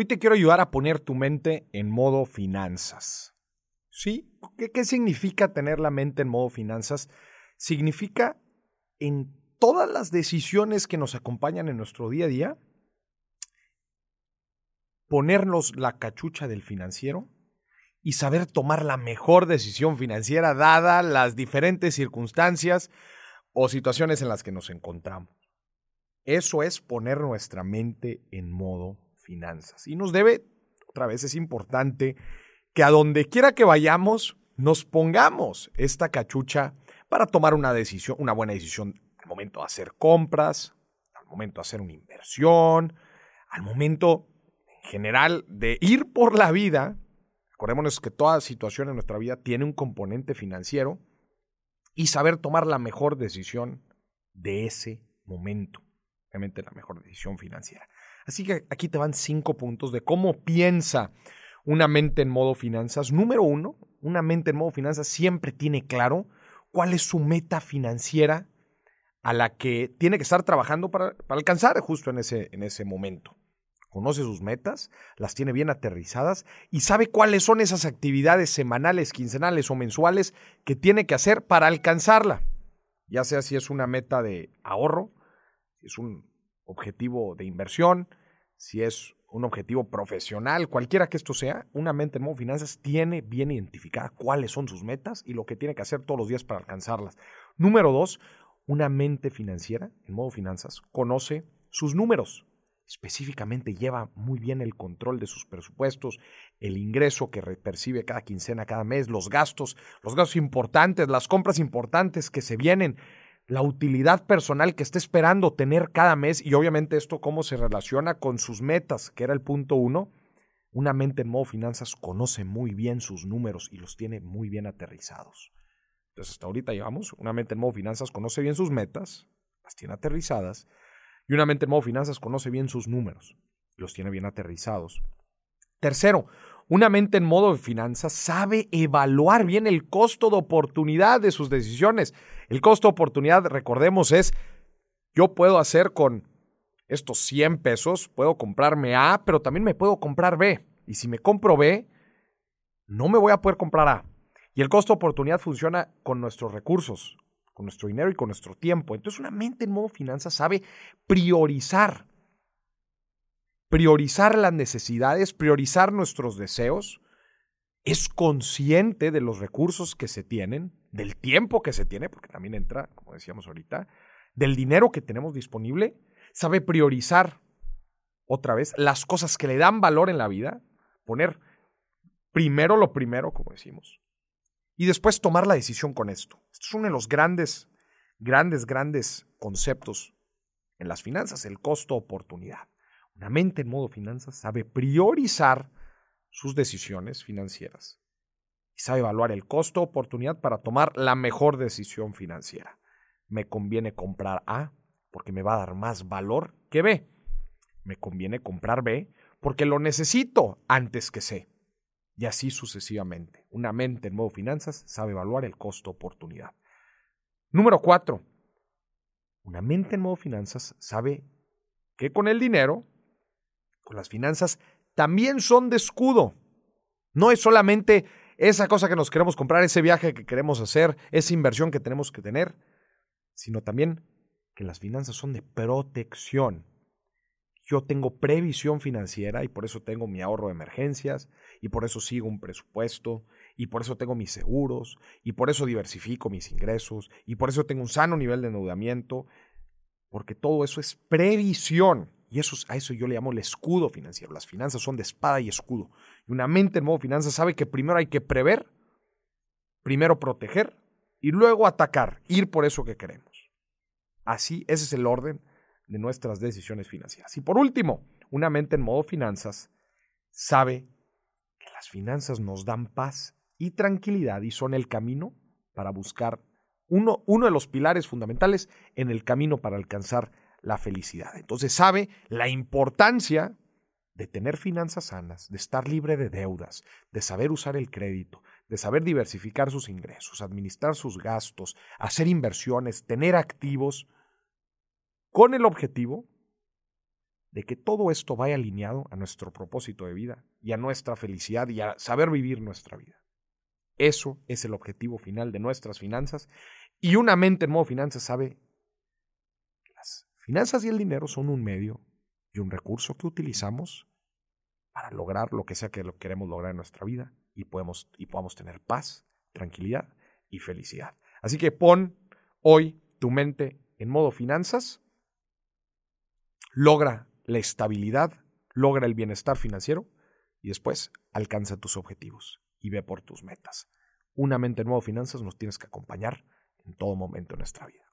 Hoy te quiero ayudar a poner tu mente en modo finanzas. ¿Sí? ¿Qué, ¿Qué, significa tener la mente en modo finanzas? Significa en todas las decisiones que nos acompañan en nuestro día a día, ponernos la cachucha del financiero y saber tomar la mejor decisión financiera dada las diferentes circunstancias o situaciones en las que nos encontramos. Eso es poner nuestra mente en modo finanzas. Y nos debe, otra vez es importante, que a donde quiera que vayamos, nos pongamos esta cachucha para tomar una decisión, una buena decisión al momento de hacer compras, al momento de hacer una inversión, al momento en general de ir por la vida. Acordémonos que toda situación en nuestra vida tiene un componente financiero y saber tomar la mejor decisión de ese momento. Obviamente la mejor decisión financiera. Así que aquí te van cinco puntos de cómo piensa una mente en modo finanzas. Número uno, una mente en modo finanzas siempre tiene claro cuál es su meta financiera a la que tiene que estar trabajando para, alcanzar justo en ese, en ese momento. Conoce sus metas, las tiene bien aterrizadas y sabe cuáles son esas actividades semanales, quincenales o mensuales que tiene que hacer para alcanzarla. Ya sea si es una meta de ahorro, si es un objetivo de inversión, si es un objetivo profesional, cualquiera que esto sea, una mente en modo finanzas tiene bien identificada cuáles son sus metas y lo que tiene que hacer todos los días para alcanzarlas. Número dos, una mente financiera en modo finanzas conoce sus números. Específicamente lleva muy bien el control de sus presupuestos, el ingreso que percibe cada quincena, cada mes, los gastos, los gastos importantes, las compras importantes que se vienen, la utilidad personal que está esperando tener cada mes y obviamente esto cómo se relaciona con sus metas, que era el punto uno. Una mente en modo finanzas conoce muy bien sus números y los tiene muy bien aterrizados. Entonces hasta ahorita llevamos, una mente en modo finanzas conoce bien sus metas, las tiene aterrizadas, y una mente en modo finanzas conoce bien sus números los tiene bien aterrizados. Tercero, una mente en modo de finanzas sabe evaluar bien el costo de oportunidad de sus decisiones. El costo de oportunidad, recordemos, es yo puedo hacer con estos 100 pesos, puedo comprarme A, pero también me puedo comprar B. Y si me compro B, no me voy a poder comprar A. Y el costo de oportunidad funciona con nuestros recursos, con nuestro dinero y con nuestro tiempo. Entonces una mente en modo finanzas sabe priorizar priorizar las necesidades, priorizar nuestros deseos, es consciente de los recursos que se tienen, del tiempo que se tiene, porque también entra, como decíamos ahorita, del dinero que tenemos disponible, sabe priorizar otra vez las cosas que le dan valor en la vida, poner primero lo primero, como decimos, y después tomar la decisión con esto. Esto es uno de los grandes, grandes, grandes conceptos en las finanzas, el costo-oportunidad. Una mente en modo finanzas sabe priorizar sus decisiones financieras y sabe evaluar el costo oportunidad para tomar la mejor decisión financiera. Me conviene comprar A porque me va a dar más valor que B. Me conviene comprar B porque lo necesito antes que C. Y así sucesivamente. Una mente en modo finanzas sabe evaluar el costo oportunidad. Número cuatro. Una mente en modo finanzas sabe que con el dinero las finanzas también son de escudo. No es solamente esa cosa que nos queremos comprar, ese viaje que queremos hacer, esa inversión que tenemos que tener, sino también que las finanzas son de protección. Yo tengo previsión financiera y por eso tengo mi ahorro de emergencias y por eso sigo un presupuesto y por eso tengo mis seguros y por eso diversifico mis ingresos y por eso tengo un sano nivel de endeudamiento, porque todo eso es previsión. Y eso, a eso yo le llamo el escudo financiero. Las finanzas son de espada y escudo. Y una mente en modo finanzas sabe que primero hay que prever, primero proteger y luego atacar, ir por eso que queremos. Así, ese es el orden de nuestras decisiones financieras. Y por último, una mente en modo finanzas sabe que las finanzas nos dan paz y tranquilidad y son el camino para buscar uno, uno de los pilares fundamentales en el camino para alcanzar la felicidad. Entonces sabe la importancia de tener finanzas sanas, de estar libre de deudas, de saber usar el crédito, de saber diversificar sus ingresos, administrar sus gastos, hacer inversiones, tener activos, con el objetivo de que todo esto vaya alineado a nuestro propósito de vida y a nuestra felicidad y a saber vivir nuestra vida. Eso es el objetivo final de nuestras finanzas y una mente en modo finanzas sabe finanzas y el dinero son un medio y un recurso que utilizamos para lograr lo que sea que lo queremos lograr en nuestra vida y, podemos, y podamos tener paz, tranquilidad y felicidad. Así que pon hoy tu mente en modo finanzas, logra la estabilidad, logra el bienestar financiero y después alcanza tus objetivos y ve por tus metas. Una mente en modo finanzas nos tienes que acompañar en todo momento de nuestra vida.